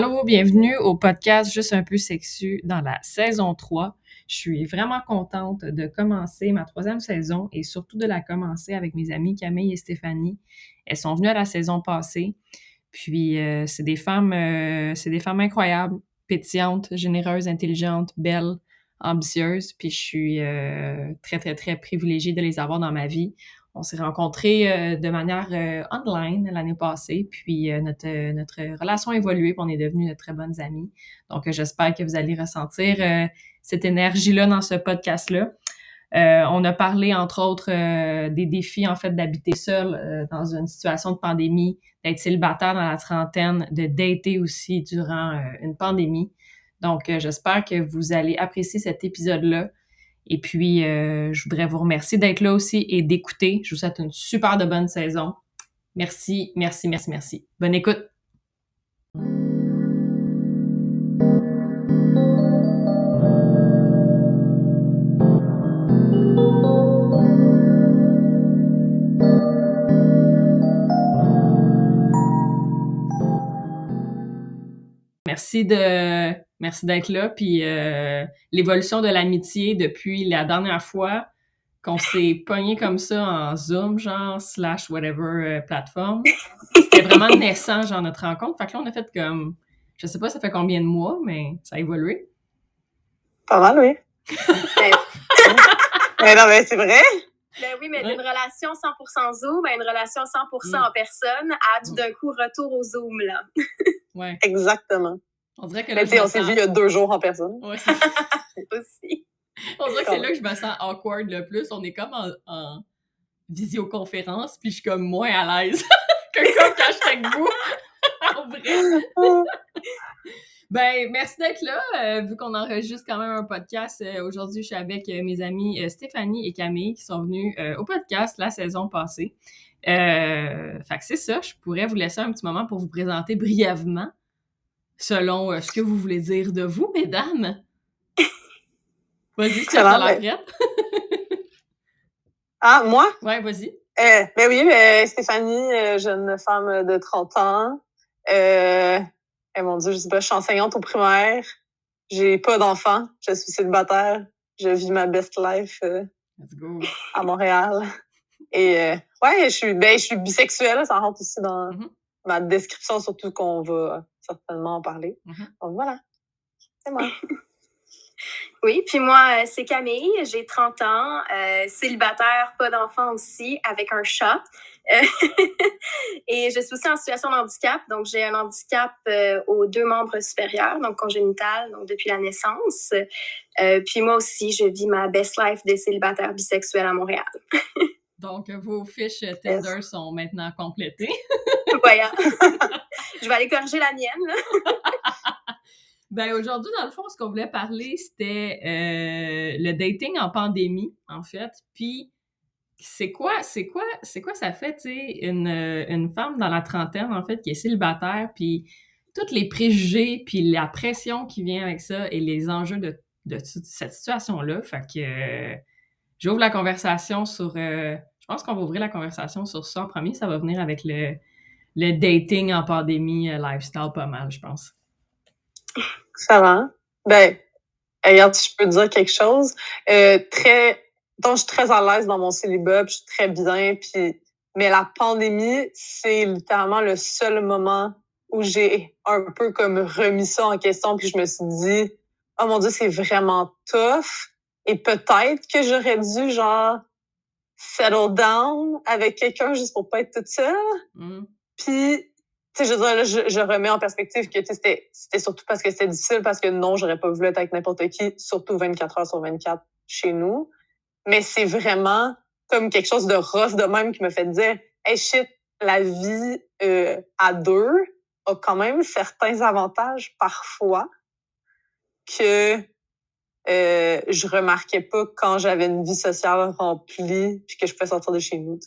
Allô, bienvenue au podcast Juste un peu sexu dans la saison 3. Je suis vraiment contente de commencer ma troisième saison et surtout de la commencer avec mes amies Camille et Stéphanie. Elles sont venues à la saison passée. Puis euh, c'est des femmes, euh, des femmes incroyables, pétillantes, généreuses, intelligentes, belles, ambitieuses. Puis je suis euh, très très très privilégiée de les avoir dans ma vie. On s'est rencontrés euh, de manière euh, online l'année passée, puis euh, notre, notre relation a évolué, puis on est devenus de très bonnes amies. Donc, j'espère que vous allez ressentir cette énergie-là dans ce podcast-là. on a parlé, entre autres, des défis, en fait, d'habiter seul dans une situation de pandémie, d'être célibataire dans la trentaine, de dater aussi durant une pandémie. Donc, j'espère que vous allez apprécier cet épisode-là. Et puis, euh, je voudrais vous remercier d'être là aussi et d'écouter. Je vous souhaite une super bonne saison. Merci, merci, merci, merci. Bonne écoute. Merci de merci d'être là. Puis euh, l'évolution de l'amitié depuis la dernière fois qu'on s'est pogné comme ça en Zoom, genre, slash whatever euh, plateforme. C'était vraiment naissant, genre, notre rencontre. Fait que là, on a fait comme, je sais pas ça fait combien de mois, mais ça a évolué. Pas mal, oui. mais non, mais c'est vrai. Ben oui, mais d'une relation 100% Zoom à une relation 100% en personne à tout d'un coup retour au Zoom, là. ouais. Exactement. On dirait que là, on s'est vu il y a deux jours en personne. Ouais, aussi. On dirait que c'est là que je me sens awkward le plus. On est comme en, visioconférence, puis je suis comme moins à l'aise que quand je suis avec vous. en vrai. ben, merci d'être là. Euh, vu qu'on enregistre quand même un podcast, euh, aujourd'hui, je suis avec euh, mes amis Stéphanie et Camille qui sont venus au podcast la saison passée. fait que c'est ça. Je pourrais vous laisser un petit moment pour vous présenter brièvement selon euh, ce que vous voulez dire de vous, mesdames. Vas-y, c'est la prête. ah, moi? Ouais, vas-y. Euh, ben oui, euh, Stéphanie, jeune femme de 30 ans. Euh, eh, mon Dieu, je sais pas, je suis enseignante au primaire. J'ai pas d'enfant. Je suis célibataire. Je vis ma best life à Montréal. Et ouais, je suis, ben, je suis bisexuelle. Ça rentre aussi dans mm-hmm. ma description, surtout qu'on va certainement en parler. Mm-hmm. Donc voilà, c'est moi. Oui, puis moi, euh, c'est Camille, j'ai 30 ans, euh, célibataire, pas d'enfant aussi, avec un chat. Euh, et je suis aussi en situation de handicap, donc j'ai un handicap aux deux membres supérieurs, donc congénital, donc depuis la naissance. puis moi aussi, je vis ma best life des célibataires bisexuels à Montréal. donc vos fiches Tinder sont maintenant complétées. Voyons. je vais aller corriger la mienne. ben aujourd'hui, dans le fond, ce qu'on voulait parler, c'était euh, le dating en pandémie, en fait. Puis c'est quoi, c'est quoi, c'est quoi ça fait, tu sais, une, une femme dans la trentaine, en fait, qui est célibataire, puis tous les préjugés, puis la pression qui vient avec ça et les enjeux de, de cette situation-là. Fait que j'ouvre la conversation sur. Euh, je pense qu'on va ouvrir la conversation sur ça en premier. Ça va venir avec le, le dating en pandémie, euh, lifestyle pas mal, je pense. Va. Ben, regarde, si je peux dire quelque chose. Euh, très, donc, je suis très à l'aise dans mon célibat, je suis très bien, puis, mais la pandémie, c'est littéralement le seul moment où j'ai un peu comme remis ça en question, puis je me suis dit, oh mon Dieu, c'est vraiment tough. Et peut-être que j'aurais dû, genre, settle down avec quelqu'un juste pour pas être toute seule. Mm. Puis, tu sais, je veux dire, je, remets en perspective que c'était surtout parce que c'était difficile, parce que non, j'aurais pas voulu être avec n'importe qui, surtout 24 heures sur 24 chez nous. Mais c'est vraiment comme quelque chose de rough de même qui me fait dire, hey shit, la vie euh, à deux a quand même certains avantages parfois que euh, je remarquais pas quand j'avais une vie sociale remplie puis que je pouvais sortir de chez nous.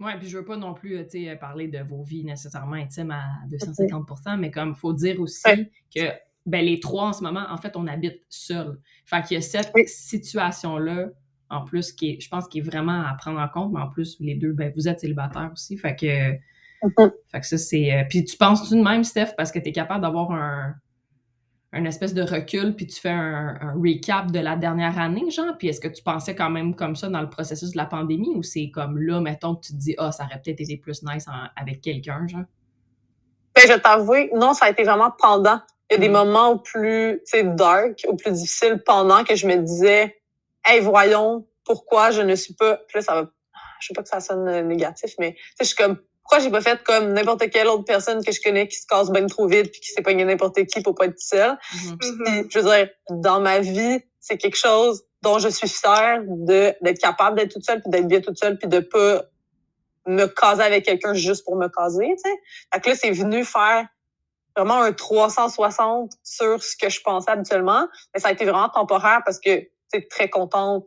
Oui, puis je veux pas non plus euh, parler de vos vies nécessairement intimes à 250% mais comme il faut dire aussi que ben, les trois en ce moment, en fait, on habite seuls. Fait qu'il y a cette situation-là, en plus, qui est, je pense, qui est vraiment à prendre en compte, mais en plus, les deux, ben, vous êtes célibataires aussi. Fait que Mm-hmm. Fait que ça, c'est. Euh, puis tu penses tout de même, Steph, parce que tu es capable d'avoir un, un espèce de recul, puis tu fais un, recap de la dernière année, genre? Puis est-ce que tu pensais quand même comme ça dans le processus de la pandémie ou c'est comme là, mettons, que tu te dis, ah, ça aurait peut-être été plus nice avec quelqu'un, genre? Ben, je t'avoue, non, ça a été vraiment pendant. Il y a des mm. moments plus, tu sais, dark, ou plus difficiles pendant que je me disais, hey, voyons, pourquoi je ne suis pas. Puis là, ça va. Je sais pas que ça sonne négatif, mais je suis comme, pourquoi j'ai pas fait comme n'importe quelle autre personne que je connais qui se casse bien trop vite puis qui s'est pogné n'importe qui pour pas être seule. Mm-hmm. je veux dire, dans ma vie, c'est quelque chose dont je suis fière de d'être capable d'être toute seule puis d'être bien toute seule puis de pas me caser avec quelqu'un juste pour me caser, tu sais. Fait que là, c'est venu faire vraiment un 360 sur ce que je pensais habituellement. Mais ça a été vraiment temporaire parce que, tu très contente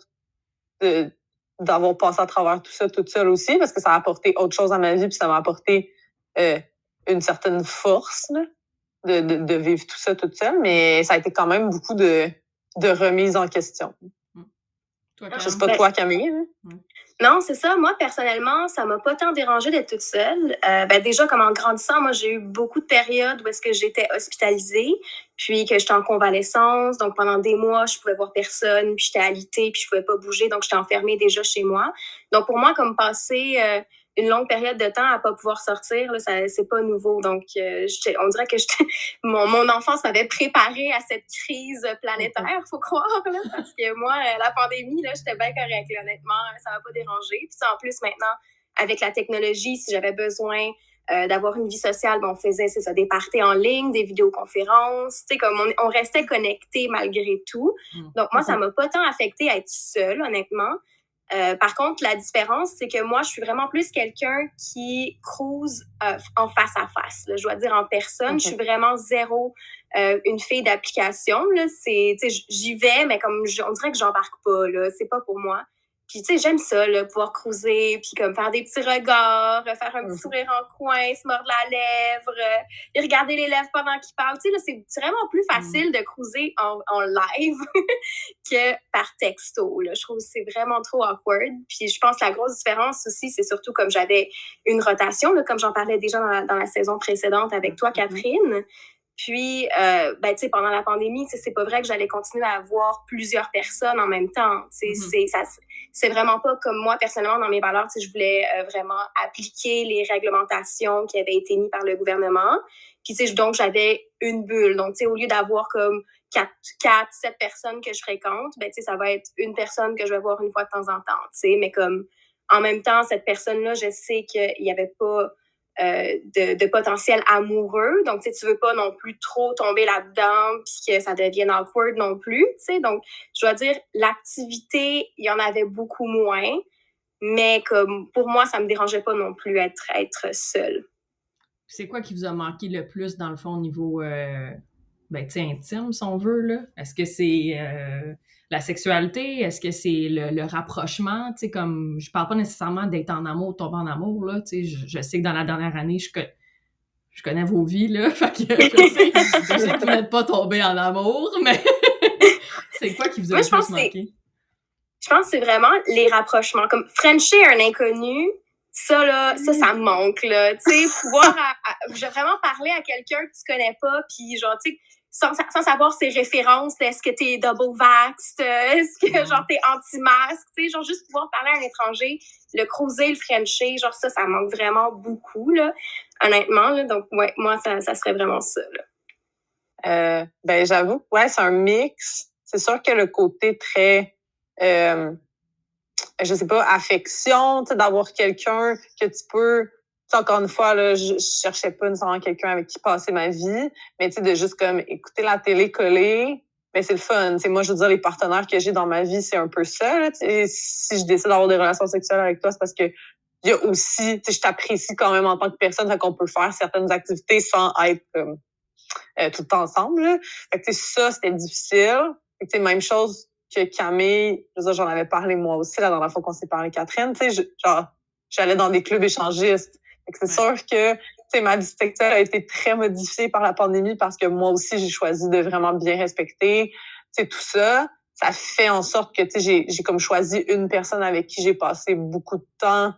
de, d'avoir passé à travers tout ça toute seule aussi, parce que ça a apporté autre chose à ma vie, puis ça m'a apporté euh, une certaine force de, de, de, vivre tout ça toute seule, mais ça a été quand même beaucoup de, de remise en question. Toi, Je sais pas ben toi, Camille. Hein? Non, c'est ça. Moi, personnellement, ça m'a pas tant dérangé d'être toute seule. Euh, ben, déjà, comme en grandissant, moi, j'ai eu beaucoup de périodes où est-ce que j'étais hospitalisée, puis que j'étais en convalescence. Donc, pendant des mois, je pouvais voir personne, puis j'étais alitée, puis je pouvais pas bouger. Donc, j'étais enfermée déjà chez moi. Donc, pour moi, comme passer... Euh, une longue période de temps à pas pouvoir sortir, là, ça, c'est pas nouveau. Donc, euh, on dirait que mon, mon enfance m'avait préparé à cette crise planétaire, faut croire, là, parce que moi, euh, la pandémie, là, j'étais bien correcte, honnêtement, ça m'a pas dérangé. Puis en plus, maintenant, avec la technologie, si j'avais besoin euh, d'avoir une vie sociale, ben, on faisait, c'est ça, des parties en ligne, des vidéoconférences, tu sais, comme on, on restait connecté malgré tout. Mmh. Donc, moi, ça m'a pas tant affecté à être seule, honnêtement. Euh, par contre, la différence, c'est que moi, je suis vraiment plus quelqu'un qui cruise euh, en face à face. je dois dire en personne. Je suis vraiment zéro euh, une fille d'application. C'est, j'y vais, mais comme on dirait que j'embarque pas. Là, c'est pas pour moi. Puis, tu sais, j'aime ça, là, pouvoir cruiser, puis comme faire des petits regards, faire un petit mmh. sourire en coin, se mordre la lèvre, et regarder les lèvres pendant qu'il parle. Tu sais, là, c'est vraiment plus mmh. facile de cruiser en, en live que par texto, là. Je trouve que c'est vraiment trop awkward. Puis, je pense que la grosse différence aussi, c'est surtout comme j'avais une rotation, là, comme j'en parlais déjà dans la, dans la, saison précédente avec toi, mmh Catherine. Puis, euh, ben, tu sais, pendant la pandémie, c'est pas vrai que j'allais continuer à avoir plusieurs personnes en même temps. Mm-hmm. C'est c'est vraiment pas comme moi, personnellement, dans mes valeurs, je voulais euh, vraiment appliquer les réglementations qui avaient été mises par le gouvernement. Puis, tu sais, donc, j'avais une bulle. Donc, tu sais, au lieu d'avoir comme quatre, quatre, sept personnes que je fréquente, ben, tu sais, ça va être une personne que je vais voir une fois de temps en temps, tu sais. Mais comme, en même temps, cette personne-là, je sais qu'il y avait pas euh, de, potentiel amoureux. Donc, tu sais, tu veux pas non plus trop tomber là-dedans puis que ça devienne awkward non plus, tu sais. Donc, je dois dire, l'activité, il y en avait beaucoup moins. Mais comme pour moi, ça me dérangeait pas non plus être, être seule. C'est quoi qui vous a manqué le plus, dans le fond, au niveau euh, ben, intime, si on veut? Là? Est-ce que c'est euh, la sexualité? Est-ce que c'est le, rapprochement? Tu sais, comme, je parle pas nécessairement d'être en amour, tomber en amour, là. Tu sais, je, sais que dans la dernière année, je, je connais vos vies, là. Fait que je sais, je sais que vous n'êtes pas tombé en amour, mais c'est quoi qui vous a le plus manqué? Je pense que c'est vraiment les rapprochements. Comme Frencher un inconnu, ça, là, ça, ça me manque, là. Tu sais, pouvoir vraiment parler à quelqu'un que tu connais pas, puis genre, tu sais, sans, sans, savoir ses références, est-ce que t'es double vaxxed, euh, est-ce que mm-hmm. genre t'es anti-masque, tu sais, genre juste pouvoir parler à un étranger, le cruiser, le frencher, genre ça, ça manque vraiment beaucoup, là, honnêtement, là, donc ouais, moi, ça, ça serait vraiment ça, là. Euh, ben j'avoue, ouais, c'est un mix. C'est sûr que le côté très, euh, je sais pas, affection, d'avoir quelqu'un que tu peux encore une fois, là, je, cherchais pas nécessairement quelqu'un avec qui passer ma vie, mais tu sais, de juste comme écouter la télé collée, mais c'est le fun. sais, moi, je veux dire, les partenaires que j'ai dans ma vie, c'est un peu ça. Là, si je décide d'avoir des relations sexuelles avec toi, c'est parce que il y a aussi, tu sais, je t'apprécie quand même en tant que personne, fait qu'on peut faire certaines activités sans être euh, tout le temps ensemble. Là. Fait que, ça, c'était difficile. Fait que, même chose que Camille, j'en avais parlé moi aussi la dernière fois qu'on s'est parlé, Catherine. Tu sais, genre, j'allais dans des clubs échangistes. C'est sûr que ma vie sexuelle a été très modifiée par la pandémie parce que moi aussi, j'ai choisi de vraiment bien respecter tout ça. Ça fait en sorte que j'ai comme choisi une personne avec qui j'ai passé beaucoup de temps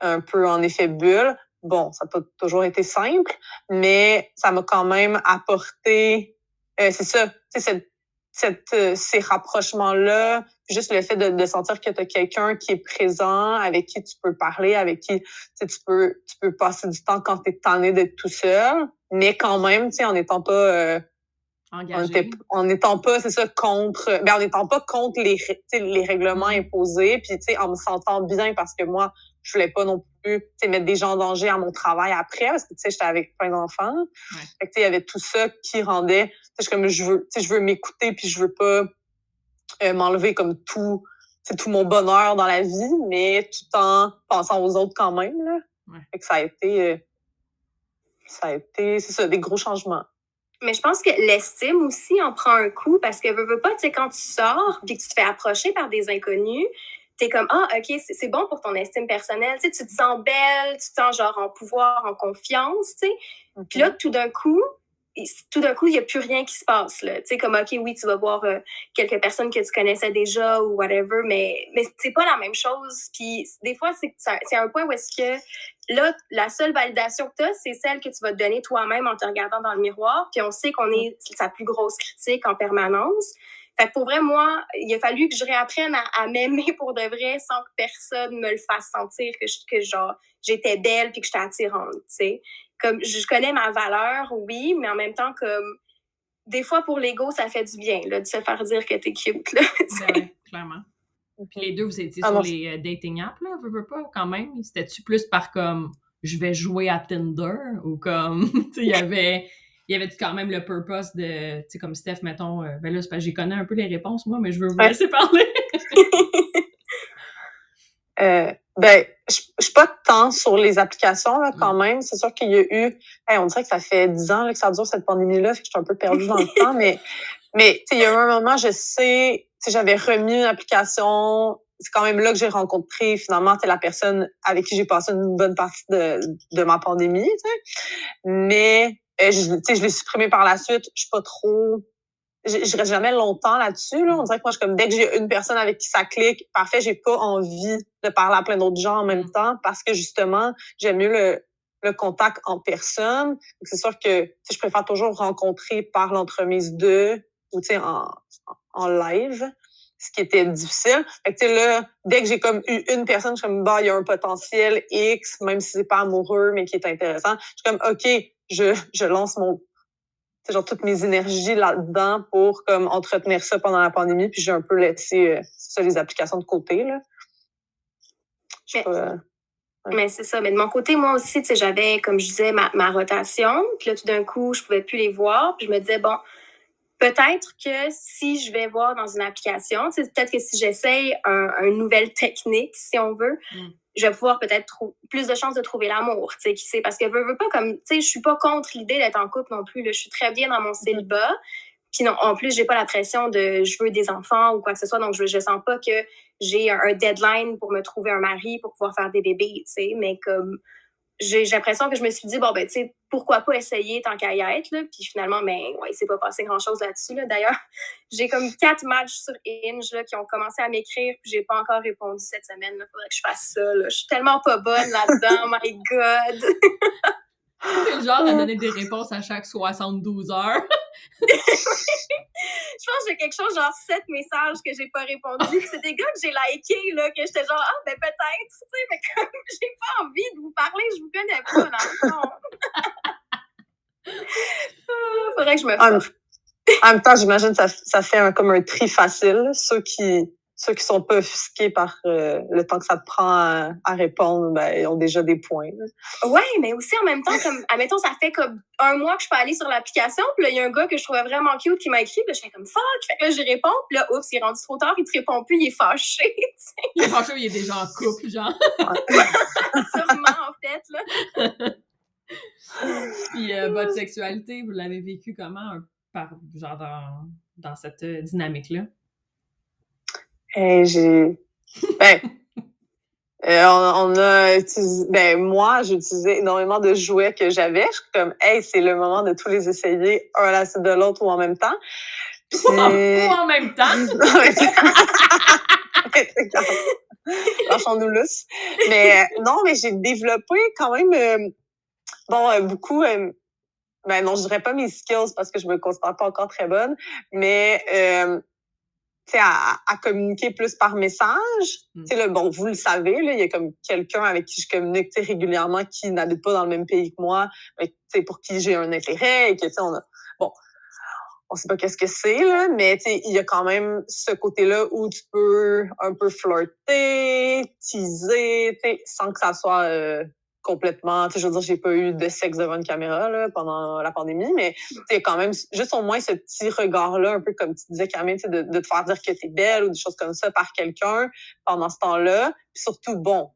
un peu en effet bulle. bon, ça n'a pas toujours été simple, mais ça m'a quand même apporté, euh, c'est ça, cette, cette, euh, ces rapprochements-là, juste le fait de, de sentir que tu as quelqu'un qui est présent, avec qui tu peux parler, avec qui tu peux, tu peux passer du temps quand tu es tanné d'être tout seul, mais quand même, en n'étant pas... Euh, en n'étant pas, c'est ça, contre, ben, en n'étant pas contre les, les règlements mm-hmm. imposés, puis, tu sais, en me sentant bien parce que moi, je voulais pas non plus, tu sais, mettre des gens en danger à mon travail après, parce que, tu sais, j'étais avec plein d'enfants. Ouais. Fait que, tu sais, il y avait tout ça qui rendait, tu sais, comme je veux, tu sais, je veux m'écouter, puis je veux pas euh, m'enlever comme tout, c'est tout mon bonheur dans la vie, mais tout en pensant aux autres quand même, là. Ouais. Fait que ça a été, euh, ça a été, c'est ça, des gros changements. Mais je pense que l'estime aussi en prend un coup parce que veux, veux pas, tu sais, quand tu sors puis que tu te fais approcher par des inconnus, tu es comme, ah, OK, c'est bon pour ton estime personnelle. Tu, sais, tu te sens belle, tu te sens genre en pouvoir, en confiance, tu sais. Puis là, tout d'un coup, tout d'un coup, il n'y a plus rien qui se passe. Tu sais, comme, OK, oui, tu vas voir euh, quelques personnes que tu connaissais déjà ou whatever, mais, mais c'est pas la même chose. Puis des fois, c'est un point où est-ce que là, la seule validation que tu as, c'est celle que tu vas te donner toi-même en te regardant dans le miroir. Puis on sait qu'on est sa plus grosse critique en permanence. Fait que pour vrai, moi, il a fallu que je réapprenne à, m'aimer pour de vrai sans que personne me le fasse sentir que, que j'étais belle puis que j'étais attirante, tu sais comme je connais ma valeur, oui, mais en même temps, comme des fois pour l'ego, ça fait du bien là, de se faire dire que t'es cute. Là, ben clairement. Puis les deux, vous étiez sur les euh, dating apps, là, veux, veux pas, quand même? C'était-tu plus par comme je vais jouer à Tinder ou comme, tu sais, il y avait. Il y avait quand même le purpose de, tu sais, comme Steph, mettons, euh, ben là, c'est parce que j'ai connais un peu les réponses, moi, mais je veux vous laisser parler. euh, ben, je, je suis pas tant sur les applications là, quand même. C'est sûr qu'il y a eu, on dirait que ça fait dix ans là, que ça dure cette pandémie-là, fait que je suis un peu perdue dans le temps, mais mais il y a eu un moment, je sais, j'avais remis une application. C'est quand même là que j'ai rencontré finalement la personne avec qui j'ai passé une bonne partie de, de ma pandémie. sais Mais euh, je, je l'ai supprimé par la suite. Je suis pas trop je reste jamais longtemps là-dessus. Là. On dirait que moi, je, comme dès que j'ai une personne avec qui ça clique, parfait, j'ai pas envie de parler à plein d'autres gens en même mm. temps parce que justement, j'aime mieux le, le contact en personne. C'est sûr que je préfère toujours rencontrer par l'entremise de ou en, en live, ce qui était difficile. Fait que là, dès que j'ai comme eu une personne, je suis comme bah, il y a un potentiel X, même si c'est pas amoureux, mais qui est intéressant. Je suis comme OK, je, je lance mon genre toutes mes énergies là-dedans pour comme entretenir ça pendant la pandémie, puis j'ai un peu laissé euh, ça, les applications de côté. Là. Mais, euh, mais c'est ça. Mais de mon côté, moi aussi, j'avais, comme je disais, ma, ma rotation. Puis là, tout d'un coup, je pouvais plus les voir. Puis je me disais, bon, peut-être que si je vais voir dans une application, peut-être que si j'essaye un, une nouvelle technique, si on veut, mm je vais pouvoir peut-être plus de chances de trouver l'amour, tu sais, qui sait. Parce que veux, veux pas comme, tu sais, je suis pas contre l'idée d'être en couple non plus. Je suis très bien dans mon mm-hmm. célibat. Puis non, en plus, j'ai pas la pression de je veux des enfants ou quoi que ce soit. Donc, je, je sens pas que j'ai un, deadline pour me trouver un mari pour pouvoir faire des bébés, tu sais. Mais comme j'ai l'impression que je me suis dit, bon, ben, tu sais, pourquoi pas essayer tant qu'à y être, là. Puis finalement, ben, ouais, il s'est pas passé grand-chose là-dessus, là. D'ailleurs, j'ai comme quatre matchs sur Inge, là, qui ont commencé à m'écrire, puis j'ai pas encore répondu cette semaine, Il Faudrait que je fasse ça, là. Je suis tellement pas bonne là-dedans, my God! C'est le genre à donner des réponses à chaque 72 heures. je pense que j'ai quelque chose genre 7 messages que j'ai pas répondu. C'est des gars que j'ai likés, là, que j'étais genre, ah, ben peut-être, tu sais, mais comme j'ai pas envie de vous parler, je vous connais pas, dans le fond. Faudrait que je me fasse. En même temps, j'imagine que ça, ça fait un, comme un tri facile. Ceux qui, ceux qui sont pas offusqués par euh, le temps que ça te prend à, répondre, ben, ils ont déjà des points. Oui, mais aussi en même temps, comme, admettons, ça fait comme un mois que je peux aller sur l'application, puis là, il y a un gars que je trouvais vraiment cute qui m'a écrit, puis je fais comme fuck, fait que là, j'y réponds, puis là, oups, il est rendu trop tard, il te répond plus, il est fâché. il est fâché, il est déjà en couple, genre. Sûrement, en fait, là. puis euh, votre sexualité, vous l'avez vécu comment, par, genre, dans, dans cette euh, dynamique-là? Et j'ai. Ben, euh, on, a utilisé. Ben, moi, j'ai utilisé énormément de jouets que j'avais. Je suis comme, hey, c'est le moment de tous les essayer, un à la suite de l'autre ou en même temps. Ou, en, même temps. Lâchons-nous lousse. Mais non, mais j'ai développé quand même, bon, beaucoup ben non, je dirais pas mes skills parce que je me considère pas encore très bonne, mais euh, à, à communiquer plus par message. Mm. Sais, bon, vous le savez, là, il y a comme quelqu'un avec qui je communique régulièrement qui n'habite pas dans le même pays que moi, mais pour qui j'ai un intérêt et que, on a, bon, on sait pas qu'est-ce que c'est, là, mais il y a quand même ce côté-là où tu peux un peu flirter, teaser, sans que ça soit euh, complètement. Je veux dire, j'ai pas eu de sexe devant une caméra là, pendant la pandémie, mais c'est quand même juste au moins ce petit regard-là, un peu comme tu disais, Camille, de, de te faire dire que t'es belle ou des choses comme ça par quelqu'un pendant ce temps-là. Puis surtout, bon,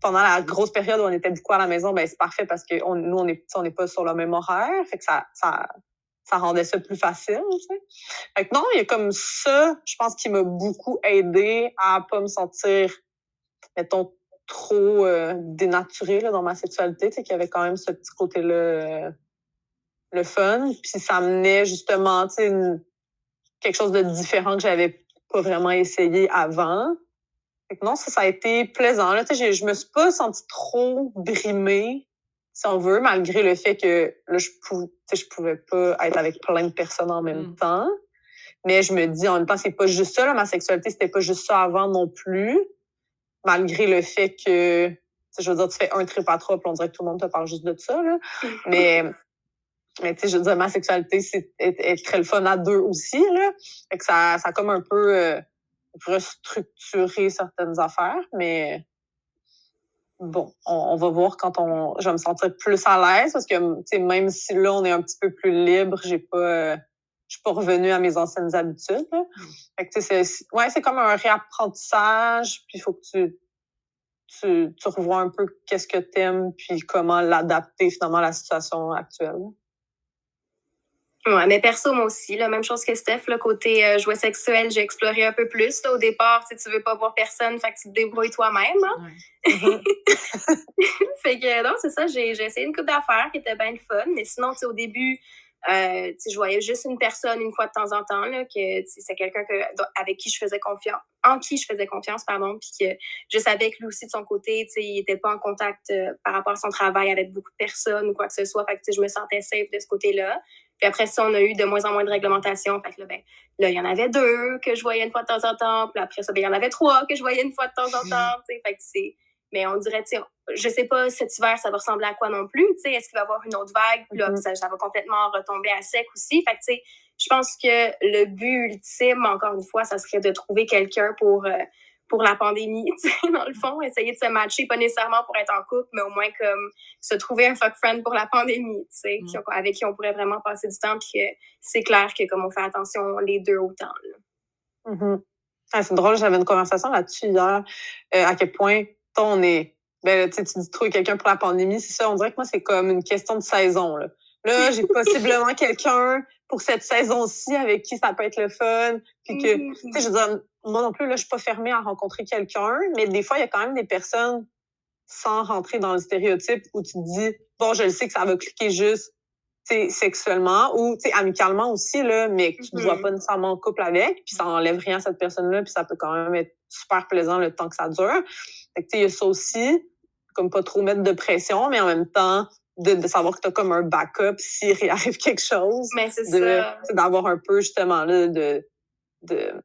pendant la grosse période où on était beaucoup à la maison, ben c'est parfait parce que on, nous, on est on n'est pas sur le même horaire. Fait que ça, ça, ça rendait ça plus facile. Tu sais. Fait que non, il y a comme ça, je pense, qui m'a beaucoup aidé à pas me sentir, mettons, trop euh, dénaturé là, dans ma sexualité, qu'il y avait quand même ce petit côté-là euh, le fun. Puis ça menait justement une, quelque chose de différent que j'avais pas vraiment essayé avant. Fait que non, ça, ça a été plaisant. Là, je, je me suis pas sentie trop brimée, si on veut, malgré le fait que là, je, pouvais, je pouvais pas être avec plein de personnes en même mm. temps. Mais je me dis, en même temps, c'est pas juste ça, là, ma sexualité, c'était pas juste ça avant non plus malgré le fait que, je veux dire, tu fais un trip à trois, puis on dirait que tout le monde te parle juste de ça, là. Mais, mais tu sais, je veux dire, ma sexualité, c'est est, très le fun à deux aussi, là. Fait que ça, ça a comme un peu euh, restructuré certaines affaires, mais bon, on, va voir quand on, je vais me sentir plus à l'aise parce que, tu sais, même si là, on est un petit peu plus libre, j'ai pas, euh, je suis pas revenue à mes anciennes habitudes. Là. Mm. Fait que, c'est, ouais, c'est comme un réapprentissage, puis il faut que tu, tu, tu revois un peu qu'est-ce que tu aimes, puis comment l'adapter finalement à la situation actuelle. Ouais, mais perso, moi aussi, la même chose que Steph, le côté euh, jouet sexuel, j'ai exploré un peu plus. Au départ, tu veux pas voir personne, fait que tu te débrouilles toi-même. Hein. Fait que non, c'est ça, j'ai, essayé une coupe d'affaires qui était bien le fun, mais sinon, au début, euh, je voyais juste une personne une fois de temps en temps, là, que c'est quelqu'un que, avec qui je faisais confiance, en qui je faisais confiance, pardon, puis que je savais que lui aussi, de son côté, il n'était pas en contact euh, par rapport à son travail avec beaucoup de personnes ou quoi que ce soit. Fait que je me sentais safe de ce côté-là. Puis après ça, on a eu de moins en moins de réglementations. Fait que là, ben, là, il y en avait deux que je voyais une fois de temps en temps. Puis après ça, ben, il y en avait trois que je voyais une fois de temps en temps. Fait que c'est mais on dirait, tu sais, je sais pas cet hiver, ça va ressembler à quoi non plus. Tu sais, est-ce qu'il va y avoir une autre vague? Puis là, mm-hmm. ça, va complètement retomber à sec aussi. Fait que, tu sais, je pense que le but ultime, encore une fois, ça serait de trouver quelqu'un pour, euh, pour la pandémie, tu sais, dans le fond, essayer de se matcher, pas nécessairement pour être en couple, mais au moins comme se trouver un fuck friend pour la pandémie, tu sais, mm. avec qui on pourrait vraiment passer du temps, puis c'est clair que comme on fait attention les deux autant. Mm-hmm. ah, c'est drôle, j'avais une conversation là-dessus hier, euh, à quel point on est. Ben, tu dis trouver quelqu'un pour la pandémie, c'est ça. On dirait que moi, c'est comme une question de saison. Là, là j'ai possiblement quelqu'un pour cette saison-ci avec qui ça peut être le fun. Puis que, tu sais, je veux dire, moi non plus, là, je suis pas fermée à rencontrer quelqu'un, mais des fois, il y a quand même des personnes sans rentrer dans le stéréotype où tu te dis, bon, je le sais que ça va cliquer juste sexuellement ou amicalement aussi, là, mais que tu ne vois mm-hmm. pas nécessairement en couple avec, puis ça enlève rien à cette personne-là, puis ça peut quand même être super plaisant le temps que ça dure. Fait que, il y a ça aussi, comme pas trop mettre de pression, mais en même temps, de, de savoir que tu as comme un backup s'il arrive quelque chose. Mais c'est ça. D'avoir un peu, justement, là, de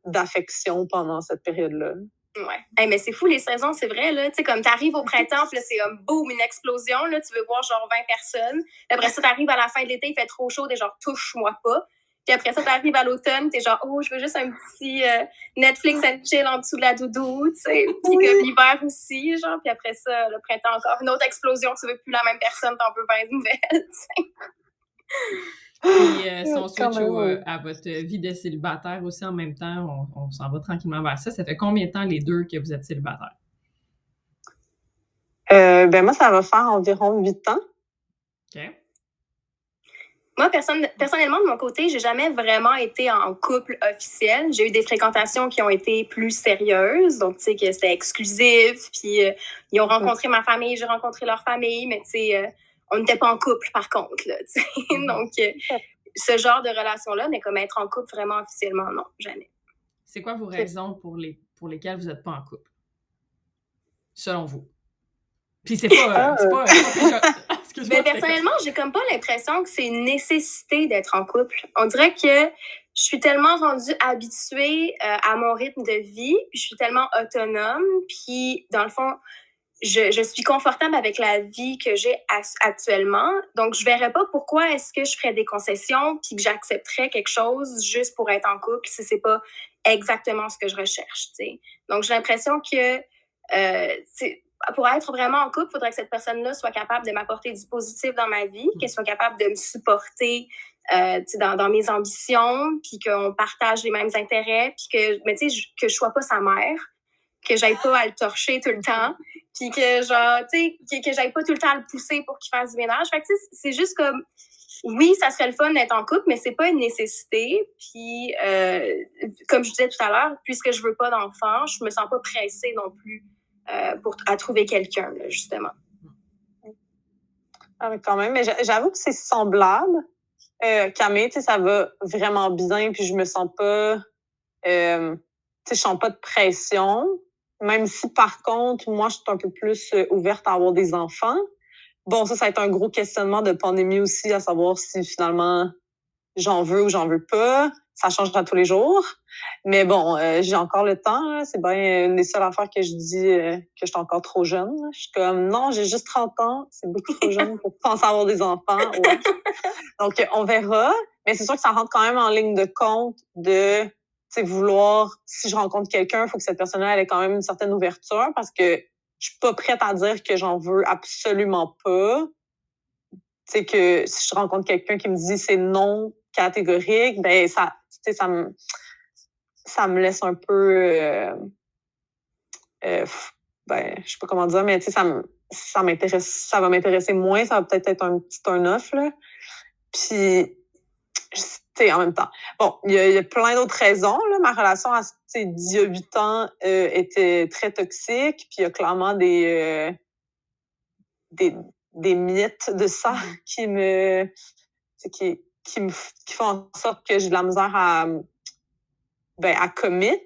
d'affection pendant cette période-là. Ouais. mais c'est fou, les saisons, c'est vrai, là. Tu sais, comme t'arrives au printemps, puis c'est comme boum, une explosion, là. Tu veux voir genre 20 personnes. Après ça, t'arrives à la fin de l'été, il fait trop chaud, et genre touche-moi pas. Puis après ça, t'arrives à l'automne, t'es genre, oh, je veux juste un petit euh, Netflix and chill en dessous de la doudou, tu sais. Puis comme l'hiver aussi, genre. Puis après ça, le printemps encore, une autre explosion, tu veux plus la même personne, t'en veux 20 nouvelles, Puis euh, si on switch euh, à votre vie de célibataire aussi en même temps, on, s'en va tranquillement vers ça. Ça fait combien de temps les deux que vous êtes célibataire? ben moi, ça va faire environ huit ans. OK. Moi, personnellement, de mon côté, j'ai jamais vraiment été en couple officiel. J'ai eu des fréquentations qui ont été plus sérieuses, donc tu sais que c'était exclusif. Puis euh, ils ont rencontré ma famille, j'ai rencontré leur famille, mais tu sais, euh, on n'était pas en couple par contre. Là, donc euh, ce genre de relation-là, mais comme être en couple vraiment officiellement, non, jamais. C'est quoi vos raisons pour les pour lesquelles vous n'êtes pas en couple? selon vous? Puis c'est pas. c'est pas, Mais personnellement, j'ai comme pas l'impression que c'est une nécessité d'être en couple. On dirait que je suis tellement rendue habituée euh, à mon rythme de vie, puis je suis tellement autonome, puis dans le fond, je, je suis confortable avec la vie que j'ai actuellement. Donc, je verrais pas pourquoi est-ce que je ferais des concessions puis que j'accepterais quelque chose juste pour être en couple si c'est pas exactement ce que je recherche, sais. Donc, j'ai l'impression que euh, pour être vraiment en couple, il faudrait que cette personne-là soit capable de m'apporter du positif dans ma vie, qu'elle soit capable de me supporter euh, dans, dans, mes ambitions, puis qu'on partage les mêmes intérêts, puis que, mais que je sois pas sa mère, que j'aille pas à le torcher tout le temps, puis que genre, tu sais, que, que j'aille pas tout le temps à le pousser pour qu'il fasse du ménage. Fait que c'est juste comme, oui, ça serait le fun d'être en couple, mais c'est pas une nécessité. Puis, euh, comme je disais tout à l'heure, puisque je veux pas d'enfant, je me sens pas pressée non plus pour, à trouver quelqu'un, justement. Ah, mais quand même, mais j'avoue que c'est semblable. Euh, Camille, ça va vraiment bien, puis je me sens pas, euh, je sens pas de pression. Même si, par contre, moi, je suis un peu plus euh, ouverte à avoir des enfants. Bon, ça, ça va être un gros questionnement de pandémie aussi, à savoir si finalement j'en veux ou j'en veux pas. Ça change à tous les jours. Mais bon, euh, j'ai encore le temps. C'est bien une des seules affaires que je dis euh, que je suis encore trop jeune. Je suis comme, non, j'ai juste 30 ans. C'est beaucoup trop jeune pour penser avoir des enfants. Donc, on verra. Mais c'est sûr que ça rentre quand même en ligne de compte de vouloir, si je rencontre quelqu'un, il faut que cette personne-là ait quand même une certaine ouverture parce que je suis pas prête à dire que j'en veux absolument pas. Tu sais, que si je rencontre quelqu'un qui me dit c'est non catégorique, ben ça, ça me, ça me laisse un peu, euh, euh, ben, je sais pas comment dire, mais ça ça m'intéresse, ça va m'intéresser moins, ça va peut-être être un petit turn-off, là. Puis, en même temps. Bon, il y, a, plein d'autres raisons. Là. Ma relation à 18 ans euh, était très toxique, puis il y a clairement des, euh, des, des, mythes de ça qui me, qui, qui me qui font en sorte que j'ai de la misère à, ben, à commit.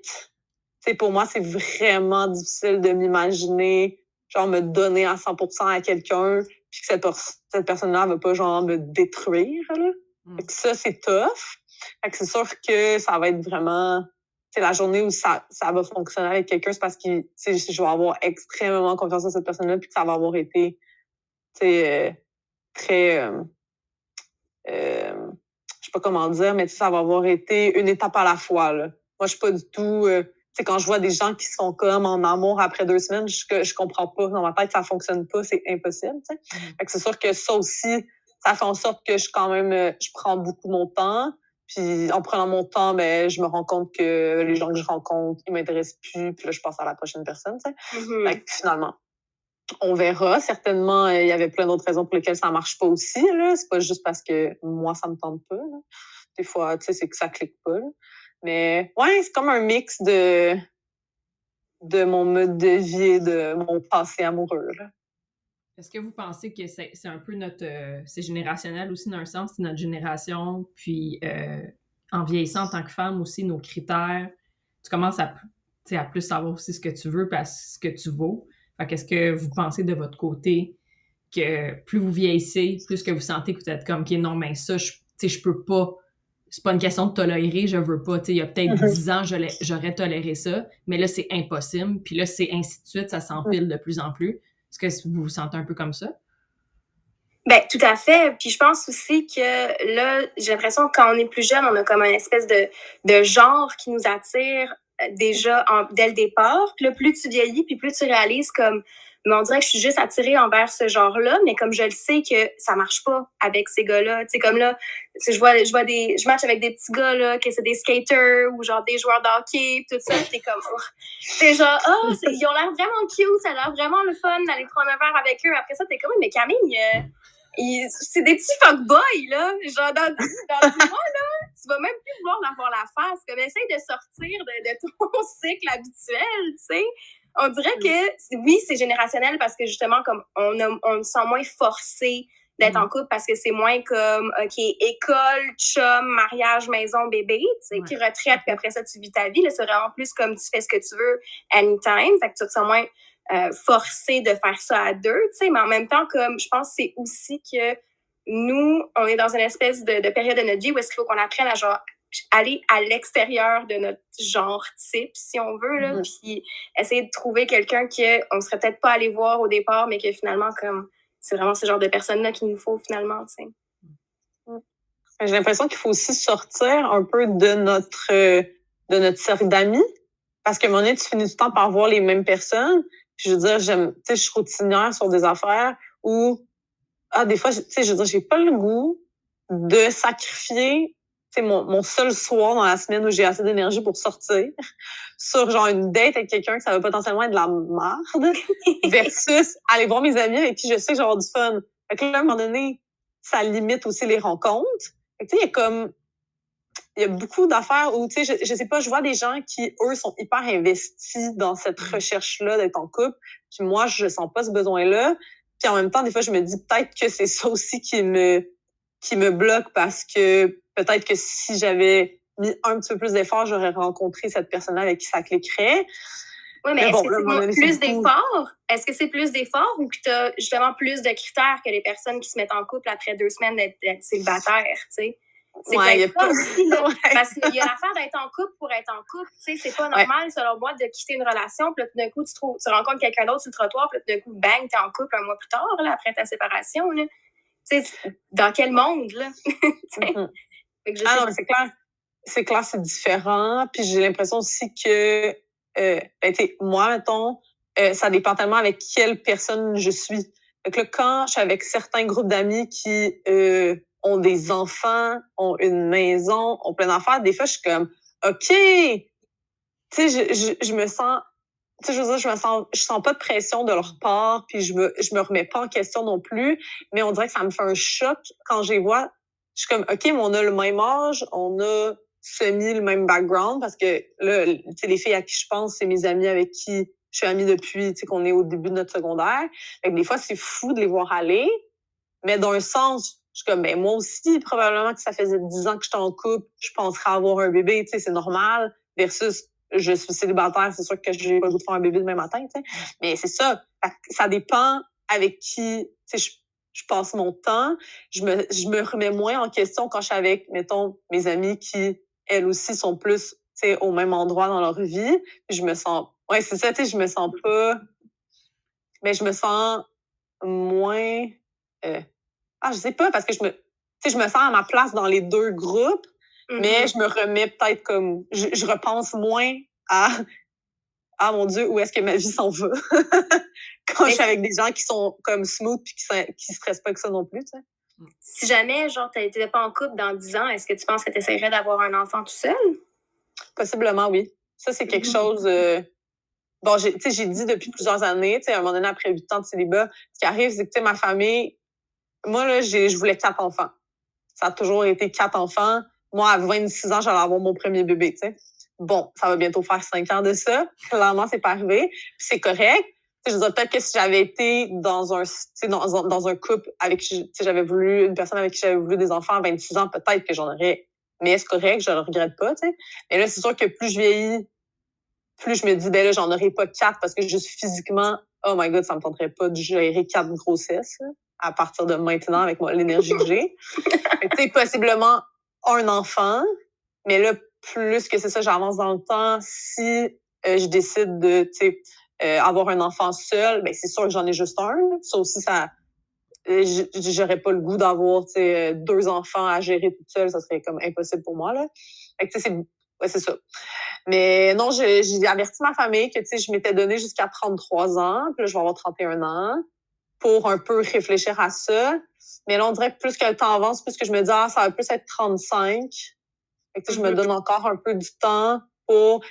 T'sais, pour moi, c'est vraiment difficile de m'imaginer, genre, me donner à 100% à quelqu'un, puis que cette, cette personne-là ne va pas, genre, me détruire. Là. Mm. ça, c'est tough. c'est sûr que ça va être vraiment c'est la journée où ça, ça va fonctionner avec quelqu'un, c'est parce que je vais avoir extrêmement confiance en cette personne-là, puis que ça va avoir été euh, très euh, euh, sais pas comment dire, mais ça va avoir été une étape à la fois. Là. Moi, je suis pas du tout. Euh, quand je vois des gens qui sont comme en amour après deux semaines, je, je comprends pas. Dans ma tête, ça fonctionne pas, c'est impossible. Mm. c'est sûr que ça aussi, ça fait en sorte que je quand même euh, je prends beaucoup mon temps. Puis en prenant mon temps, ben, je me rends compte que les gens que je rencontre, ils m'intéressent plus. Puis là, je passe à la prochaine personne. Mm-hmm. finalement, on verra. Certainement, il y avait plein d'autres raisons pour lesquelles ça marche pas aussi. Là. C'est pas juste parce que moi, ça me tente pas. Des fois, c'est que ça clique pas. Mais ouais, c'est comme un mix de de mon mode de vie de mon passé amoureux. Est-ce que vous pensez que c'est un peu notre. Euh, c'est générationnel aussi, dans un sens, c'est notre génération, puis euh, en vieillissant en tant que femme aussi, nos critères, tu commences à, à plus savoir aussi ce que tu veux, parce ce que tu vaux. Qu'est-ce que vous pensez de votre côté que plus vous vieillissez, plus que vous sentez que vous êtes comme, OK, non, mais ça, je, je peux pas. C'est pas une question de tolérer, je veux pas. il y a peut-être mm-hmm. dix ans, j'aurais toléré ça, mais là, c'est impossible. Puis là, c'est ainsi de suite, ça s'empile de plus en plus. Est-ce que vous vous sentez un peu comme ça? Ben, tout à fait. Puis je pense aussi que là, j'ai l'impression que quand on est plus jeune, on a comme une espèce de, de genre qui nous attire déjà dès le départ. Puis là, plus tu vieillis, puis plus tu réalises comme mais on dirait que je suis juste attirée envers ce genre-là, mais comme je le sais que ça marche pas avec ces gars-là, tu sais, comme là, je vois, je vois des, je match avec des petits gars, là, que c'est des skaters ou genre des joueurs de hockey, tout ça, t'es comme, c'est genre, oh, ils ont l'air vraiment cute, ça a l'air vraiment le fun d'aller prendre un verre avec eux. Après ça, t'es comme, mais Camille, euh, c'est des petits fuckboys, là. Genre, dans, mois, là, tu vas même plus vouloir avoir la face. Comme, essaye de sortir de, de ton cycle habituel, tu sais on dirait que oui, c'est générationnel parce que justement, comme on, on se sent moins forcé d'être en mm. couple parce que c'est moins comme, OK, école, chum, mariage, maison, bébé, tu sais, puis retraite, puis après ça, tu vis ta vie. Là, c'est vraiment plus comme tu fais ce que tu veux anytime. Fait que tu te sens moins euh, forcé de faire ça à deux, tu sais, mais en même temps, comme je pense c'est aussi que nous, on est dans une espèce de, période de notre vie où est-ce qu'il faut qu'on apprenne à genre aller à l'extérieur de notre genre type, si on veut, là, puis essayer de trouver quelqu'un qu'on serait peut-être pas allé voir au départ, mais que finalement, comme c'est vraiment ce genre de personne-là qu'il nous faut finalement, tu sais. Mm. J'ai l'impression qu'il faut aussi sortir un peu de notre de notre cercle d'amis. Parce que mon tu finis tout le temps par voir les mêmes personnes. Je veux dire, j'aime, tu sais, je suis routinière sur des affaires où, ah, des fois, tu sais, je veux dire, j'ai pas le goût de sacrifier c'est mon, mon seul soir dans la semaine où j'ai assez d'énergie pour sortir sur genre une date avec quelqu'un que ça va potentiellement être de la merde versus aller voir mes amis avec qui je sais que avoir du fun. Fait que là, à un moment donné, ça limite aussi les rencontres. tu sais, il y a comme il y a beaucoup d'affaires où, tu sais, je, je sais pas, je vois des gens qui, eux, sont hyper investis dans cette mmh. recherche-là d'être en couple. Puis moi, je sens pas ce besoin-là. Puis en même temps, des fois, je me dis peut-être que c'est ça aussi qui me, qui me bloque parce que peut-être que si j'avais mis un petit peu plus d'efforts, j'aurais rencontré cette personne-là avec qui ça cliquerait. Oui, mais, est-ce que c'est plus d'efforts? Est-ce que c'est plus d'efforts ou que tu as justement plus de critères que les personnes qui se mettent en couple après deux semaines d'être célibataires, tu sais? C'est ouais, pas aussi, là, parce qu'il y a l'affaire d'être en couple pour être en couple. Tu sais, c'est pas normal, selon moi, de quitter une relation, puis là, tout d'un coup, tu, trouves, tu rencontres quelqu'un d'autre sur le trottoir, puis là, tout d'un coup, bang, t'es en couple un mois plus tard, là, après ta séparation. Là. Tu sais, dans quel monde, là? Mm-hmm. ah non, c'est clair. C'est clair, c'est différent. Puis j'ai l'impression aussi que, euh, ben, moi, mettons, euh, ça dépend tellement avec quelle personne je suis. Donc là, quand je suis avec certains groupes d'amis qui euh, ont des enfants, ont une maison, ont plein d'affaires, des fois, je suis comme, OK, tu sais, je, je, je, me sens, tu sais, je veux dire, je me sens, je sens pas de pression de leur part, puis je me, je me remets pas en question non plus, mais on dirait que ça me fait un choc quand je les vois. Je suis comme, OK, mais on a le même âge, on a semi le même background, parce que là, tu sais, les filles à qui je pense, c'est mes amis avec qui je suis amie depuis, tu sais, qu'on est au début de notre secondaire. Fait des fois, c'est fou de les voir aller, mais d'un sens, je suis comme, ben, moi aussi, probablement que ça faisait dix ans que j'étais en couple, je penserais avoir un bébé, tu sais, c'est normal, versus je suis célibataire, c'est sûr que j'ai pas le goût de faire un bébé demain matin, tu sais. Mais c'est ça. Ça dépend avec qui, tu sais, je, je, passe mon temps. Je me, je me remets moins en question quand je suis avec, mettons, mes amis qui, elles aussi, sont plus, tu sais, au même endroit dans leur vie. je me sens, ouais, c'est ça, tu sais, je me sens pas, mais je me sens moins, euh, ah, je sais pas, parce que je me, je me sens à ma place dans les deux groupes, mais mm-hmm. je me remets peut-être comme, je, repense moins à, ah mon Dieu, où est-ce que ma vie s'en va? Quand je suis avec des gens qui sont comme smooth puis qui, qui stressent pas que ça non plus, tu sais. Si jamais, genre, tu n'étais pas en couple dans 10 ans, est-ce que tu penses que tu essaierais d'avoir un enfant tout seul? Possiblement, oui. Ça, c'est quelque mm-hmm. chose. Euh, bon, j'ai dit depuis plusieurs années, tu sais, à un moment donné, après 8 ans de célibat, ce qui arrive, c'est que ma famille, moi, là, je voulais quatre enfants. Ça a toujours été quatre enfants. Moi, à 26 ans, j'allais avoir mon premier bébé, tu sais. Bon, ça va bientôt faire cinq ans de ça. Clairement, c'est pas arrivé. c'est correct. je veux peut-être que si j'avais été dans un, dans, dans un couple avec qui j'avais voulu, une personne avec qui j'avais voulu des enfants à 26 ans, peut-être que j'en aurais. Mais c'est correct, je le regrette pas, tu sais. Mais là, c'est sûr que plus je vieillis, plus je me dis, ben là, j'en aurais pas quatre parce que juste physiquement, oh my god, ça me tenterait pas de gérer quatre grossesses à partir de maintenant avec l'énergie que j'ai. tu sais, possiblement un enfant, mais là, plus que c'est ça, j'avance dans le temps. Si euh, je décide de, tu sais, euh, avoir un enfant seul, ben c'est sûr que j'en ai juste un. Ça aussi, ça, euh, j'aurais pas le goût d'avoir, tu sais, deux enfants à gérer toute seule. Ça serait comme impossible pour moi, là. Fait que, tu sais, c'est Ouais, c'est ça. Mais non, j'ai averti ma famille que, tu sais, je m'étais donné jusqu'à 33 ans, puis là, je vais avoir 31 ans pour un peu réfléchir à ça. Mais là, on dirait que plus que le temps avance, plus que je me dis, ah, ça va plus être 35. Fait que, je me mm-hmm. donne encore un peu du temps pour...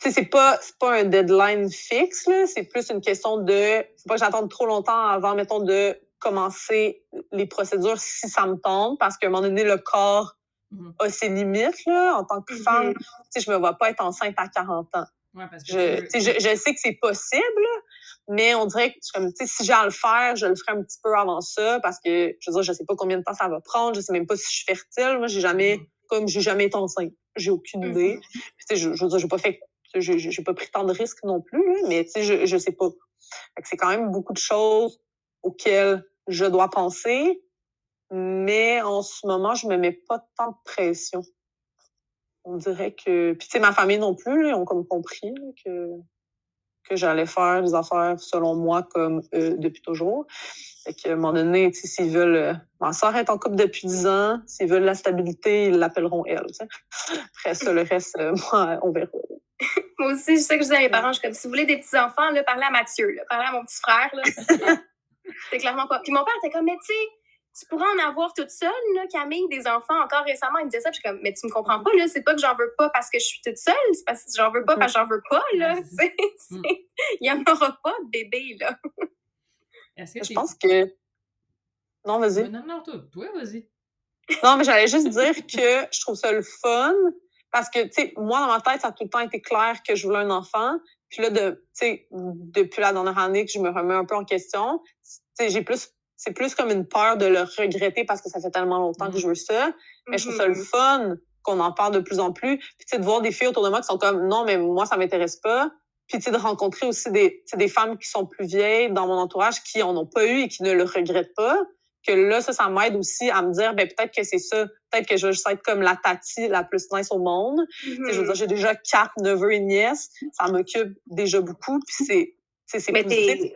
Tu sais, c'est pas, c'est pas un deadline fixe, là. C'est plus une question de... Faut pas que j'attende trop longtemps avant, mettons, de commencer les procédures si ça me tente, parce qu'à un moment donné, le corps mm-hmm. a ses limites, là. En tant que femme, tu sais, je me vois pas être enceinte à 40 ans. Ouais, parce que je, je, je, sais que c'est possible, mais on dirait que comme, si j'ai à le faire, je le ferai un petit peu avant ça parce que je veux dire, je sais pas combien de temps ça va prendre, je sais même pas si je suis fertile. Moi, j'ai jamais, mm-hmm. comme j'ai jamais été enceinte, j'ai aucune mm-hmm. idée. je, je veux dire, j'ai pas fait, j'ai pas pris tant de risques non plus, là, mais tu sais, je, je sais pas. c'est quand même beaucoup de choses auxquelles je dois penser, mais en ce moment, je me mets pas tant de pression. On dirait que... Puis tu sais, ma famille non plus, ils ont comme compris que que j'allais faire les affaires selon moi comme euh, depuis toujours. Fait qu'à un moment donné, s'ils veulent... Euh, ma soeur est en couple depuis 10 ans. S'ils veulent la stabilité, ils l'appelleront elle. Après ça, le reste, euh, moi, on verra. moi aussi, je sais que je dis à mes parents, je suis comme, si vous voulez des petits-enfants, parlez à Mathieu, là, parlez à mon petit frère. C'est clairement pas... Puis mon père était comme, mais tu sais, tu pourrais en avoir toute seule, là, Camille, des enfants. Encore récemment, il me disait ça, je suis comme, mais tu me comprends pas, là, c'est pas que j'en veux pas parce que je suis toute seule, c'est parce que j'en veux pas parce que j'en veux pas, là. Mm. Il y en aura pas de bébé, là. je pense que. Non, vas-y. Non, non, toi, toi vas-y. Non, mais j'allais juste dire que je trouve ça le fun parce que, tu sais, moi, dans ma tête, ça a tout le temps été clair que je voulais un enfant. Puis là, de, depuis la dernière année que je me remets un peu en question, j'ai plus c'est plus comme une peur de le regretter parce que ça fait tellement longtemps que je veux ça. Mais je trouve ça le mm-hmm. fun qu'on en parle de plus en plus. Puis, tu sais, de voir des filles autour de moi qui sont comme, non, mais moi, ça m'intéresse pas. Puis, tu sais, de rencontrer aussi des, des femmes qui sont plus vieilles dans mon entourage qui en ont pas eu et qui ne le regrettent pas. Que là, ça, ça m'aide aussi à me dire, ben peut-être que c'est ça. Peut-être que je veux juste être comme la tati la plus nice au monde. Je veux dire, mm-hmm. j'ai déjà quatre neveux et nièces. Ça m'occupe déjà beaucoup. Puis, c'est, c'est positif.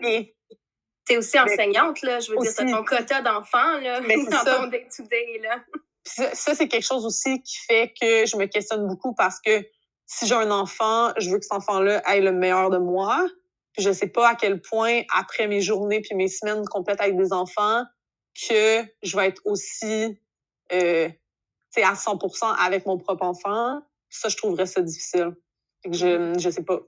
Tu es aussi enseignante, là. Je veux dire, tu as ton quota d'enfants, là, dans ton day-to-day, là. Ça, c'est quelque chose aussi qui fait que je me questionne beaucoup parce que si j'ai un enfant, je veux que cet enfant-là ait le meilleur de moi. Puis je sais pas à quel point, après mes journées puis mes semaines complètes avec des enfants, que je vais être aussi euh, à 100% avec mon propre enfant. Ça, je trouverais ça difficile. je, je sais pas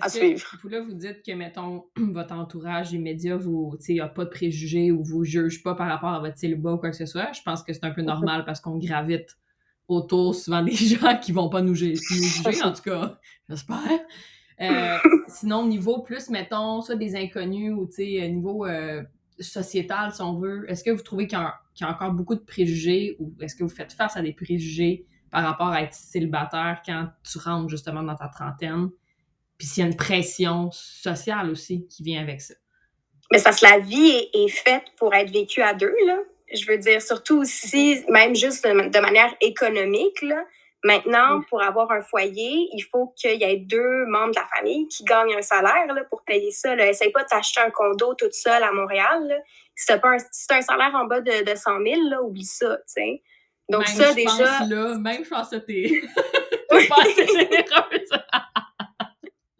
à suivre. vous, là, vous dites que, mettons, votre entourage immédiat, vous, il n'y a pas de préjugés ou vous juge pas par rapport à votre célibat ou quoi que ce soit. Je pense que c'est un peu normal parce qu'on gravite autour souvent des gens qui vont pas nous, juger, en tout cas, j'espère. Euh, sinon, niveau plus, mettons, soit des inconnus ou, tu sais, niveau euh, sociétal, si on veut, est-ce que vous trouvez qu'il y, y, a encore beaucoup de préjugés ou est-ce que vous faites face à des préjugés par rapport à être célibataire quand tu rentres justement dans ta trentaine? Puis s'il y a une pression sociale aussi qui vient avec ça. Mais que la vie est, faite pour être vécue à deux, là. Je veux dire, surtout aussi, même juste de, manière économique, là. Maintenant, pour avoir un foyer, il faut qu'il y ait deux membres de la famille qui gagnent un salaire là, pour payer ça. Là. Essaye pas de t'acheter un condo toute seule à Montréal. Là. Si tu as, un salaire en bas de, de 100 000, là, oublie ça. sais. Donc, ça, déjà. Pense, là, même je pense que t'es pas assez généreuse.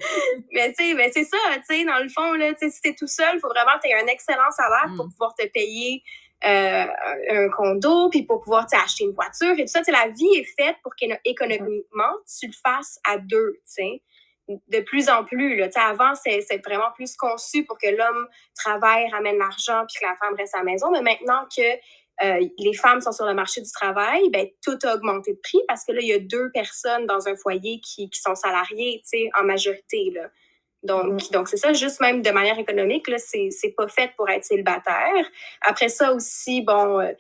mais tu sais, c'est ça, tu sais, dans le fond, là, si t'es tout seul, il faut vraiment que tu aies un excellent salaire pour mm. pouvoir te payer euh, un condo, puis pour pouvoir acheter une voiture et tout ça. la vie est faite pour qu'économiquement, tu le fasses à deux, tu sais. De plus en plus, là, avant, c'est vraiment plus conçu pour que l'homme travaille, ramène l'argent, puis que la femme reste à la maison. Mais maintenant que euh, les femmes sont sur le marché du travail, ben, tout a augmenté de prix parce que là, il y a deux personnes dans un foyer qui, qui sont salariées, tu sais, en majorité, là. Donc, mm. donc c'est ça, juste même de manière économique, là, c'est, c'est pas fait pour être célibataire. Après ça aussi, bon, euh,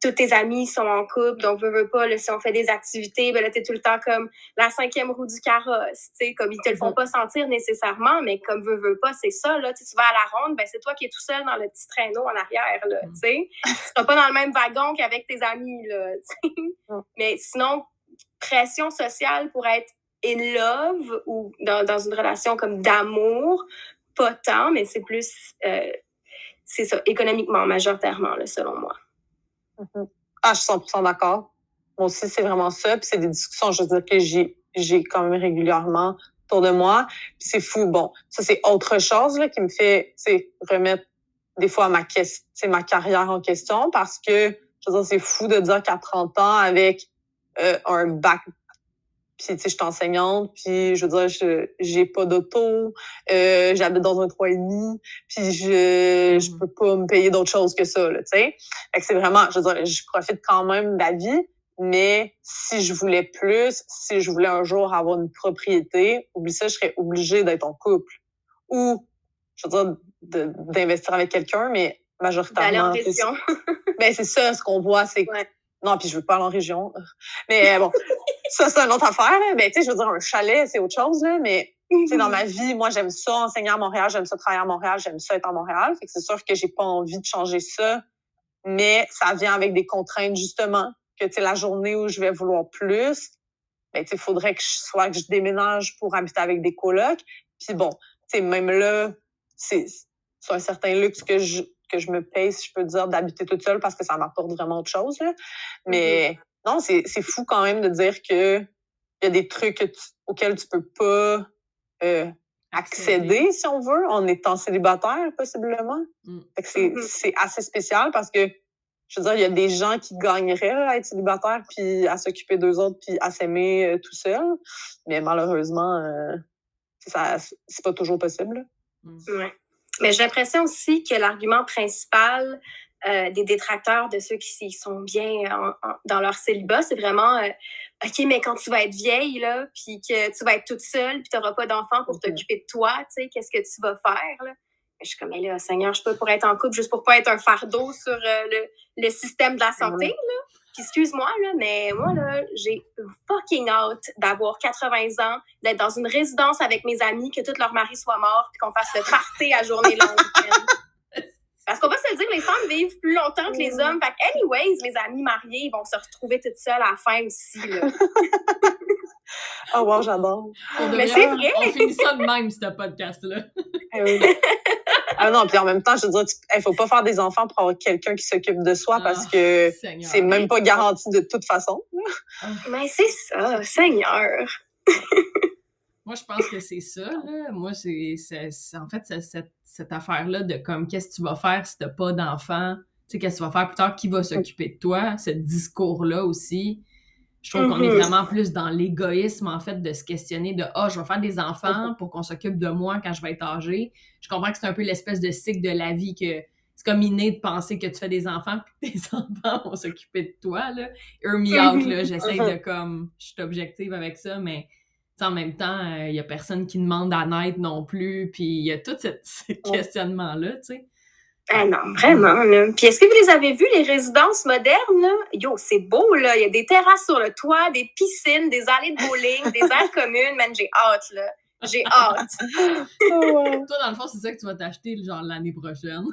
tous tes amis sont en couple, donc veux, veux pas, là, si on fait des activités, ben là, t'es tout le temps comme la cinquième roue du carrosse, tu sais, comme ils te le font pas sentir nécessairement, mais comme veux, veux pas, c'est ça, là, tu vas à la ronde, ben c'est toi qui es tout seul dans le petit traîneau en arrière, là, tu sais. Tu seras pas dans le même wagon qu'avec tes amis, là, sais. Mais sinon, pression sociale pour être in love ou dans, dans une relation comme d'amour, pas tant, mais c'est plus, euh, c'est ça, économiquement, majoritairement, là, selon moi. Mm-hmm. Ah, je suis 100 d'accord. Moi aussi, c'est vraiment ça. Puis c'est des discussions, je veux dire, que j'ai, j'ai quand même régulièrement autour de moi. Puis c'est fou. Bon, ça, c'est autre chose là, qui me fait remettre des fois ma, ma carrière en question parce que, je veux dire, c'est fou de dire qu'à 30 ans, avec euh, un bac puis, tu sais, je suis enseignante, puis je veux dire, je j'ai pas d'auto, euh, j'habite dans un trois et demi, puis je je mm-hmm. peux pas me payer d'autre chose que ça, tu sais. Fait que c'est vraiment, je veux dire, je profite quand même de la vie, mais si je voulais plus, si je voulais un jour avoir une propriété, oublie ça, je serais obligée d'être en couple. Ou, je veux dire, d'investir avec quelqu'un, mais majoritairement... D'aller en région. ben, c'est ça, ce qu'on voit, c'est non, puis je veux pas aller en région. Mais bon, ça, c'est une autre affaire. Mais tu sais, je veux dire, un chalet, c'est autre chose, là. Mais tu sais, dans ma vie, moi, j'aime ça enseigner à Montréal, j'aime ça travailler à Montréal, j'aime ça être à Montréal. Fait que c'est sûr que j'ai pas envie de changer ça, mais ça vient avec des contraintes, justement, que, tu sais, la journée où je vais vouloir plus, ben, tu sais, faudrait que je soit que je déménage pour habiter avec des colocs. Puis bon, tu sais, même là, c'est un certain luxe que je, que je me paye, si je peux dire, d'habiter toute seule parce que ça m'apporte vraiment autre chose, là. Mais non, c'est fou quand même de dire que il y a des trucs auxquels tu peux pas euh, accéder, si on veut, en étant célibataire, possiblement. Mm. Mm-hmm. c'est assez spécial parce que, je veux dire, il y a des gens qui gagneraient à être célibataire, puis à s'occuper d'eux autres, puis à s'aimer euh, tout seul. Mais malheureusement, euh, ça c'est pas toujours possible. Mm. Ouais. Mais j'ai l'impression aussi que l'argument principal euh, des détracteurs de ceux qui sont bien dans leur célibat, c'est vraiment euh, OK, mais quand tu vas être vieille, là, puis que tu vas être toute seule, puis tu n'auras pas d'enfant pour t'occuper de toi, tu sais, qu'est-ce que tu vas faire? Là? Je suis comme, mais là, Seigneur, je peux pour être en couple juste pour pas être un fardeau sur euh, le, le, système de la santé, là. Puis excuse-moi, là, mais moi, là, j'ai fucking hâte d'avoir 80 ans, d'être dans une résidence avec mes amis, que tous leurs maris soient morts, puis qu'on fasse le party à journée longue. Parce qu'on va se le dire, les femmes vivent plus longtemps que les hommes. Fait que, anyways, les amis mariés, ils vont se retrouver toutes seules à la fin aussi. oh wow, j'adore. Mais c'est vrai. On finit ça de même, ce podcast-là. Eh ah non, puis en même temps, je veux dire, il faut pas faire des enfants pour avoir quelqu'un qui s'occupe de soi parce ah, que c'est même pas garanti de toute façon. Mais c'est ça, Seigneur. Moi, je pense que c'est ça. Là. Moi, c'est en fait cette, cette affaire-là de comme qu'est-ce que tu vas faire si t'as pas d'enfant, tu sais, qu'est-ce que tu vas faire plus tard, qui va s'occuper de toi, ce discours-là aussi. Je trouve qu'on est mm-hmm. vraiment plus dans l'égoïsme, en fait, de se questionner de Ah, oh, je vais faire des enfants pour qu'on s'occupe de moi quand je vais être âgée. Je comprends que c'est un peu l'espèce de cycle de la vie que c'est comme inné de penser que tu fais des enfants puis que tes enfants vont s'occuper de toi, là. Hear me out, là. J'essaie de comme. Je suis objective avec ça, mais en même temps, il euh, n'y a personne qui demande à naître non plus, puis il y a tout ce, questionnement-là, tu sais. Ah non, vraiment, là. Puis est-ce que vous les avez vus, les résidences modernes, là? Yo, c'est beau, là. Il y a des terrasses sur le toit, des piscines, des allées de bowling, des aires communes. Man, j'ai hâte, là. J'ai hâte. Toi, dans le fond, c'est ça que tu vas t'acheter, genre, l'année prochaine.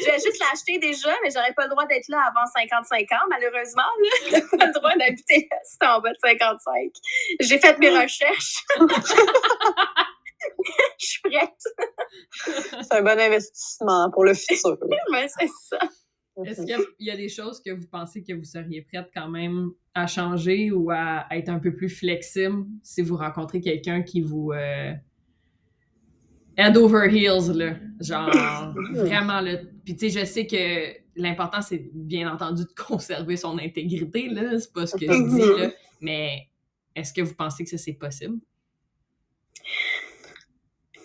Je vais juste l'acheter déjà, mais j'aurais pas le droit d'être là avant 55 ans, malheureusement. J'ai pas le droit d'habiter là si en bas de 55. J'ai fait mes recherches. Je suis prête. c'est un bon investissement pour le futur. Mais c'est ça. Est-ce qu'il y, a des choses que vous pensez que vous seriez prête quand même à changer ou à, être un peu plus flexible si vous rencontrez quelqu'un qui vous, euh, head over heels, là. Genre, vraiment, là. Puis, tu sais, je sais que l'important, c'est bien entendu de conserver son intégrité, là. C'est pas ce que je dis, là. Mais est-ce que vous pensez que ça, c'est possible?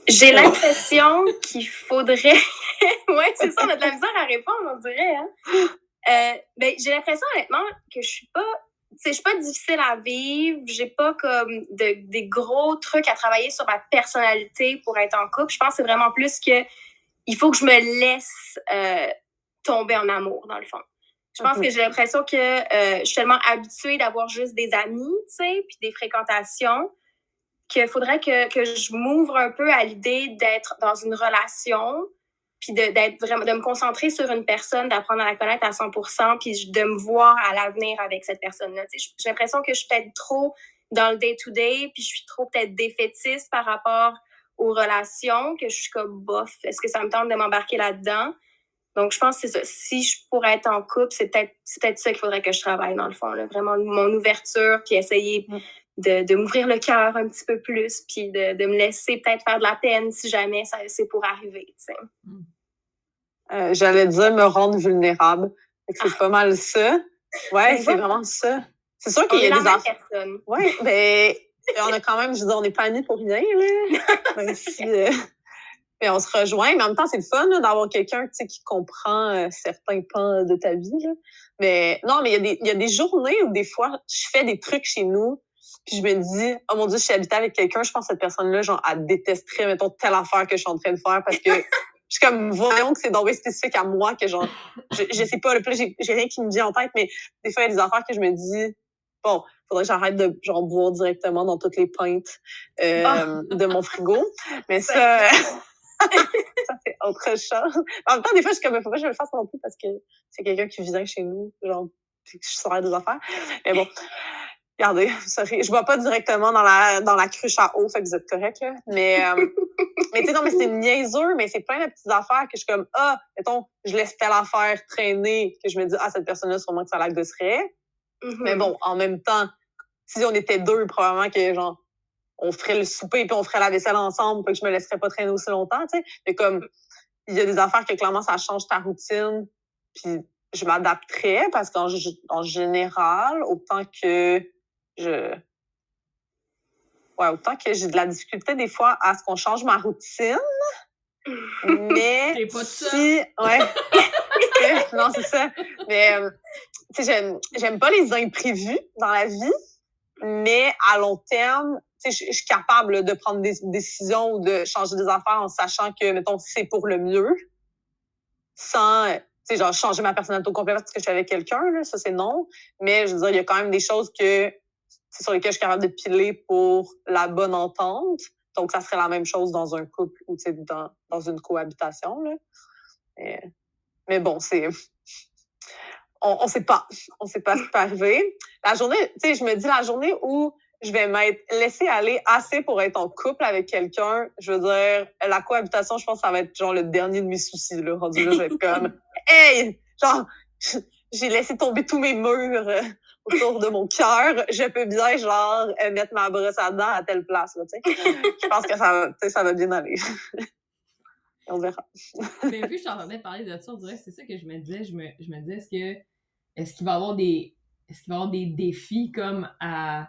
J'ai l'impression qu'il faudrait. ouais, c'est ça, on a de la misère à répondre, on dirait. Hein? Euh, ben, j'ai l'impression, honnêtement, que je suis pas je suis pas difficile à vivre, j'ai pas comme de, des gros trucs à travailler sur ma personnalité pour être en couple. Je pense que c'est vraiment plus que il faut que je me laisse euh, tomber en amour, dans le fond. Je pense que j'ai l'impression que euh, je suis tellement habituée d'avoir juste des amis, tu sais, puis des fréquentations, qu'il faudrait que, que je m'ouvre un peu à l'idée d'être dans une relation, puis d'être vraiment de me concentrer sur une personne, d'apprendre à la connaître à 100%, puis de me voir à l'avenir avec cette personne-là. J'ai l'impression que je suis peut-être trop dans le day-to-day, puis je suis trop peut-être défaitiste par rapport aux relations, que je suis comme bof, est-ce que ça me tente de m'embarquer là-dedans? Donc, je pense que c'est ça. Si je pourrais être en couple, c'est peut-être peut ça qu'il faudrait que je travaille, dans le fond. Là. Vraiment, mon ouverture, puis essayer mm. De, de m'ouvrir le cœur un petit peu plus, puis de, de me laisser peut-être faire de la peine si jamais c'est pour arriver. Tu sais. Euh, j'allais dire me rendre vulnérable. C'est pas mal ça? Ouais, c'est vraiment ça. C'est sûr qu'il y a des enfants. Oui, mais on a quand même, je veux dire, on n'est pas amis pour rien, là. Même si, euh, mais on se rejoint, mais en même temps, c'est le fun d'avoir quelqu'un qui comprend euh, certains pans de ta vie. Là. Mais non, mais il y, y, a des journées où des fois, je fais des trucs chez nous, puis je me dis, oh mon Dieu, je suis habitée avec quelqu'un, je pense que cette personne-là, genre, elle détesterait, mettons, telle affaire que je suis en train de faire parce que je suis comme, voyons que c'est donc spécifique à moi, que genre, je, je sais pas, le plus, j'ai rien qui me vient en tête, mais des fois, il y a des affaires que je me dis, bon, faudrait que j'arrête de genre boire directement dans toutes les pintes euh, Ah. de mon frigo. Mais ça, ça c'est autre chose. En même temps, des fois, je suis comme, faut pas que je le fasse non plus parce que c'est quelqu'un qui vient chez nous, genre, puis que je sors des affaires. Mais bon. Regardez, sorry. Je bois pas directement dans la, dans la cruche à eau, fait que vous êtes correct, là. Mais, euh, mais tu sais, non, mais c'est niaiseux, mais c'est plein de petites affaires que je suis comme, ah, mettons, je laisse telle affaire traîner, que je me dis, ah, cette personne-là, sûrement que ça la gosserait. Mhm. Mais bon, en même temps, si on était deux, probablement que, genre, on ferait le souper puis on ferait la vaisselle ensemble, puis que je me laisserais pas traîner aussi longtemps, tu sais. Mais comme, il y a des affaires que clairement, ça change ta routine, puis je m'adapterais parce qu'en en général, autant que je... Ouais, autant que j'ai de la difficulté des fois à ce qu'on change ma routine, mais T'es pas si... Ouais. non, c'est ça. Mais, euh, tu sais, j'aime, pas les imprévus dans la vie, mais à long terme, tu sais, je suis capable de prendre des décisions ou de changer des affaires en sachant que, mettons, c'est pour le mieux, sans, euh, tu sais, genre, changer ma personnalité au complet parce que je suis avec quelqu'un, là, ça, c'est non. Mais, je veux dire, il y a quand même des choses que, sur lesquelles je suis capable de piler pour la bonne entente. Donc, ça serait la même chose dans un couple ou, dans, dans une cohabitation, là. Mais, mais bon, c'est. On, on sait pas. On sait pas ce qui peut arriver. La journée, tu sais, je me dis la journée où je vais m'être laissée aller assez pour être en couple avec quelqu'un, je veux dire, la cohabitation, je pense que ça va être genre le dernier de mes soucis, là. Rendu là, je vais être comme, hey! Genre, j'ai laissé tomber tous mes murs autour de mon cœur. Je peux bien, genre, euh, mettre ma brosse à dents à telle place, là, tu sais. Je pense que ça va, tu sais, ça va bien aller. On verra. Mais vu que je t'entendais parler de ça, on dirait que c'est ça que je me disais. Je me, je me disais, est-ce que est-ce qu'il va y avoir des. Est-ce qu'il va y avoir des défis comme à.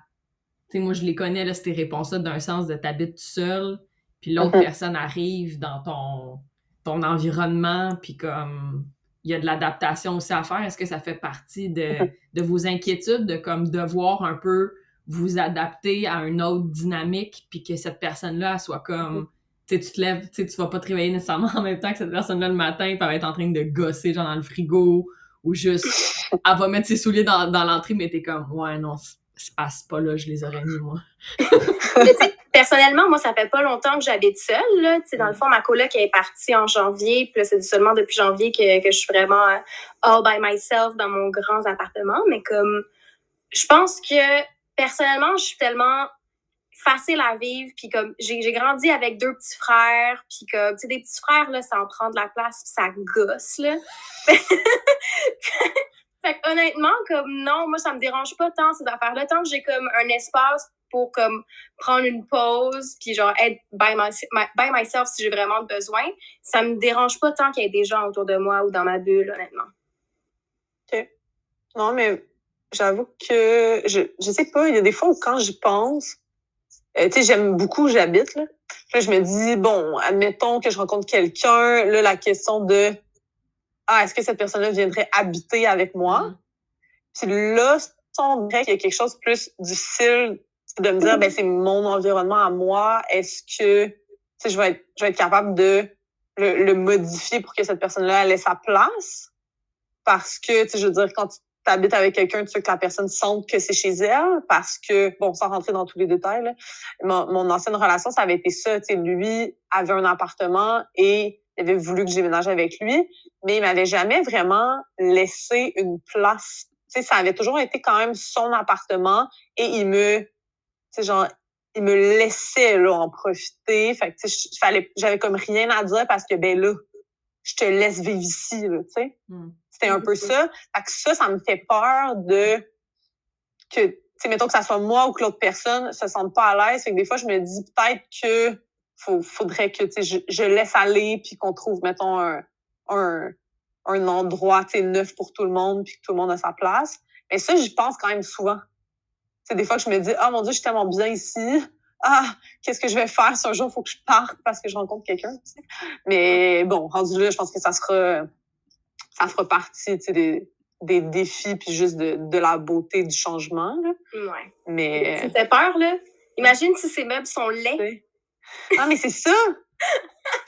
Tu sais, moi je les connais, là, ces réponses-là, d'un sens de t'habites tout seul, puis l'autre Mhm. personne arrive dans ton, ton environnement, puis comme il y a de l'adaptation aussi à faire? Est-ce que ça fait partie de, de vos inquiétudes de comme devoir un peu vous adapter à une autre dynamique, puis que cette personne-là soit comme tu sais, tu te lèves, tu sais, tu vas pas te réveiller nécessairement en même temps que cette personne-là le matin, puis elle va être en train de gosser, genre dans le frigo, ou juste, elle va mettre ses souliers dans, dans l'entrée, mais t'es comme, ouais, non, c'est- c'est pas, c'est pas là, je les aurais mis, moi. Personnellement, moi, ça fait pas longtemps que j'habite seule. Là. Dans le fond, ma coloc est partie en janvier. Puis c'est seulement depuis janvier que, que je suis vraiment euh, all by myself dans mon grand appartement. Mais comme, je pense que personnellement, je suis tellement facile à vivre. Puis comme, j'ai grandi avec deux petits frères. Puis comme, tu sais, des petits frères, là, ça en prend de la place. Puis ça gosse, là. Fait honnêtement, comme non, moi, ça me dérange pas tant ces affaires-là. Tant que j'ai comme un espace pour comme prendre une pause, puis genre être by, my- by myself si j'ai vraiment besoin, ça me dérange pas tant qu'il y ait des gens autour de moi ou dans ma bulle, honnêtement. Non, mais j'avoue que je, je sais pas, il y a des fois où quand j'y pense, euh, tu sais, j'aime beaucoup où j'habite, là. Là, je me dis, bon, admettons que je rencontre quelqu'un, là, la question de, ah, est-ce que cette personne-là viendrait habiter avec moi? Puis là, on dirait qu'il y a quelque chose de plus difficile de me dire, ben, c'est mon environnement à moi. Est-ce que, tu sais, je vais être, je vais être capable de le, le modifier pour que cette personne-là ait sa place? Parce que, tu sais, je veux dire, quand tu habites avec quelqu'un, tu veux que la personne sente que c'est chez elle. Parce que, bon, sans rentrer dans tous les détails, là, mon, mon ancienne relation, ça avait été ça. Tu sais, lui avait un appartement et il avait voulu que déménage avec lui, mais il m'avait jamais vraiment laissé une place. Tu sais, ça avait toujours été quand même son appartement et il me, tu sais, genre, il me laissait là en profiter. Fait que, tu sais, fallait, j'avais comme rien à dire parce que ben là, je te laisse vivre ici, là, tu sais. Mm. C'était un peu ça. Fait que ça, ça me fait peur de que, tu sais, mettons que ça soit moi ou que l'autre personne se sente pas à l'aise. Fait que des fois, je me dis peut-être que faut, faudrait que, je, je laisse aller puis qu'on trouve, mettons, un, un, un endroit, neuf pour tout le monde puis que tout le monde a sa place. Mais ça, j'y pense quand même souvent. C'est des fois que je me dis, ah mon Dieu, je suis tellement bien ici. Ah, qu'est-ce que je vais faire si un jour il faut que je parte parce que je rencontre quelqu'un. Mais bon, rendu là, je pense que ça sera, ça fera partie des, des défis puis juste de, de la beauté du changement. Là. Ouais. Mais peur, là. Imagine si ces meubles sont laids. Ah, mais c'est ça.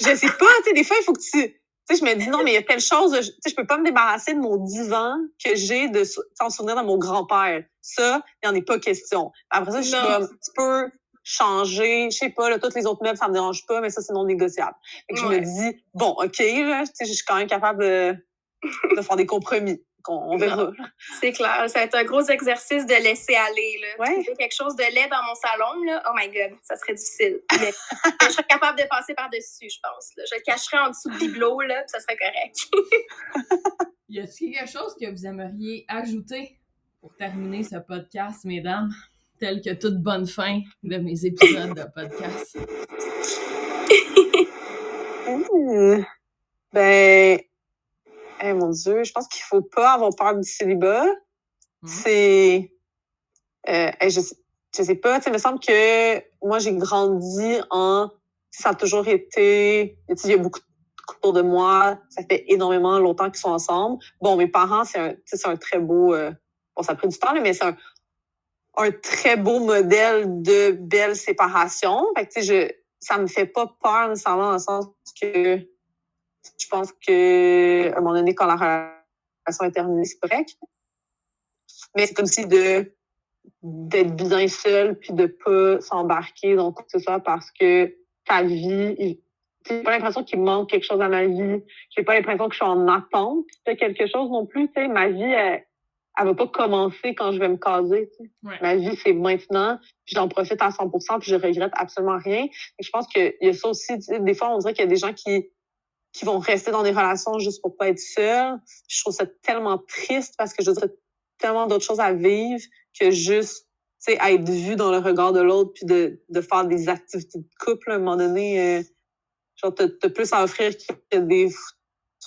Je sais pas, tu sais, des fois il faut que tu sais, je me dis, non, mais il y a telle chose, tu sais, je peux pas me débarrasser de mon divan que j'ai de s'en souvenir de mon grand-père. Ça, il n'y en est pas question. Après ça, je suis comme, tu peux changer, je sais pas, là, toutes les autres meubles, ça me dérange pas, mais ça, c'est non négociable. Fait que je me dis, bon, OK, là, tu sais, je suis quand même capable de, de faire des compromis on, verra. C'est clair. Ça va être un gros exercice de laisser aller. Là. Ouais. quelque chose de laid dans mon salon, là, oh my God, ça serait difficile. Mais je serais capable de passer par-dessus, je pense. Je le cacherais en dessous de bibelot, là, ça serait correct. y a-t-il quelque chose que vous aimeriez ajouter pour terminer ce podcast, mesdames, tel que toute bonne fin de mes épisodes de podcast? ben, eh mon Dieu, je pense qu'il faut pas avoir peur du célibat. Mmh. C'est. Euh, je, sais, je sais pas, il me semble que moi, j'ai grandi en. Ça a toujours été. Il y a beaucoup de autour de moi. Ça fait énormément longtemps qu'ils sont ensemble. Bon, mes parents, c'est un, un très beau. Euh, bon, ça a pris du temps, mais c'est un, un, très beau modèle de belle séparation. Fait que, je, ça me fait pas peur nécessairement dans le sens que je pense que à un moment donné, quand la relation est terminée, c'est correct. Mais c'est comme si de d'être bien seul puis de pas s'embarquer dans tout ça parce que ta vie, j'ai pas l'impression qu'il manque quelque chose à ma vie. J'ai pas l'impression que je suis en attente de quelque chose non plus. Tu sais, ma vie, elle, elle va pas commencer quand je vais me caser. Ma vie, c'est maintenant. J'en profite à 100% puis je regrette absolument rien. Et je pense qu'il y a ça aussi. des fois, on dirait qu'il y a des gens qui qui vont rester dans des relations juste pour pas être seuls. Je trouve ça tellement triste parce que je dirais tellement d'autres choses à vivre que juste tu sais être vu dans le regard de l'autre puis de, de faire des activités de couple à un moment donné euh, genre t'as plus à offrir que des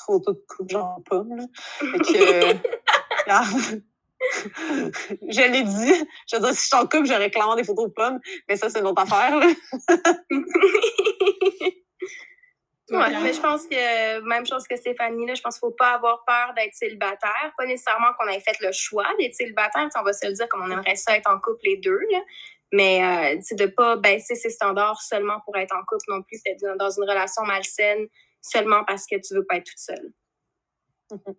photos de couple genre pomme là. Fait que, euh, je l'ai dit. Je veux dire, si je suis en couple, j'aurais clairement des photos de pommes, mais ça, c'est une autre affaire. Là. Ouais, mais je pense que, même chose que Stéphanie, là, je pense qu'il ne faut pas avoir peur d'être célibataire. Pas nécessairement qu'on ait fait le choix d'être célibataire. On va se le dire comme on aimerait ça être en couple les deux. Là. Mais euh, de ne pas baisser ses standards seulement pour être en couple non plus, être dans une relation malsaine seulement parce que tu ne veux pas être toute seule. Mm-hmm.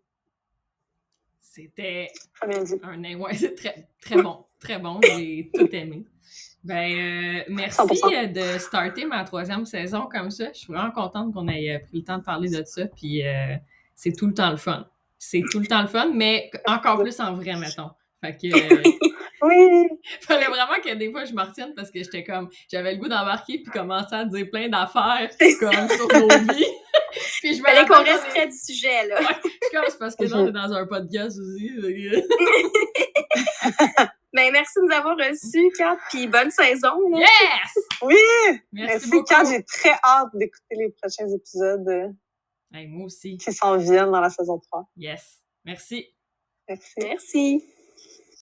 C'était un ouais, c'est très, très bon. Très bon. J'ai tout aimé. Ben, euh, merci euh, de starter ma troisième saison comme ça. Je suis vraiment contente qu'on ait euh, pris le temps de parler de ça. Puis c'est tout le temps le fun. C'est tout le temps le fun, mais encore plus en vrai, mettons. Fait que. oui! Fallait vraiment que des fois je me retienne parce que j'étais comme. J'avais le goût d'embarquer puis commencer à dire plein d'affaires comme sur nos vies. Puis je Fallait qu'on reste près du sujet, là. Ouais, comme c'est parce que là, on est dans un podcast aussi. Ben, merci de nous avoir reçus, Kat, puis bonne saison. Yes! Oui! Merci, Kat. J'ai très hâte d'écouter les prochains épisodes. Euh, moi aussi. Qui s'en viennent dans la saison 3. Yes. Merci. Merci. Merci.